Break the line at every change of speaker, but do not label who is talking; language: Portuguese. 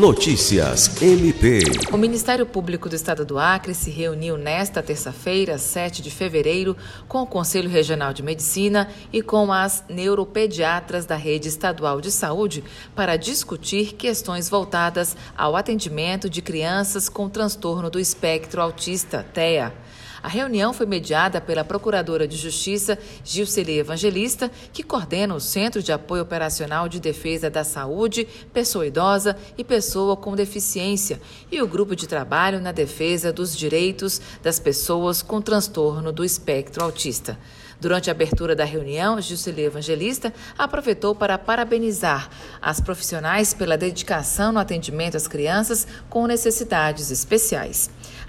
Notícias MP.
O Ministério Público do Estado do Acre se reuniu nesta terça-feira, 7 de fevereiro, com o Conselho Regional de Medicina e com as neuropediatras da Rede Estadual de Saúde para discutir questões voltadas ao atendimento de crianças com transtorno do espectro autista, TEA. A reunião foi mediada pela Procuradora de Justiça, Gilceli Evangelista, que coordena o Centro de Apoio Operacional de Defesa da Saúde, Pessoa Idosa e Pessoa com Deficiência, e o Grupo de Trabalho na Defesa dos Direitos das Pessoas com Transtorno do Espectro Autista. Durante a abertura da reunião, Gilceli Evangelista aproveitou para parabenizar as profissionais pela dedicação no atendimento às crianças com necessidades especiais.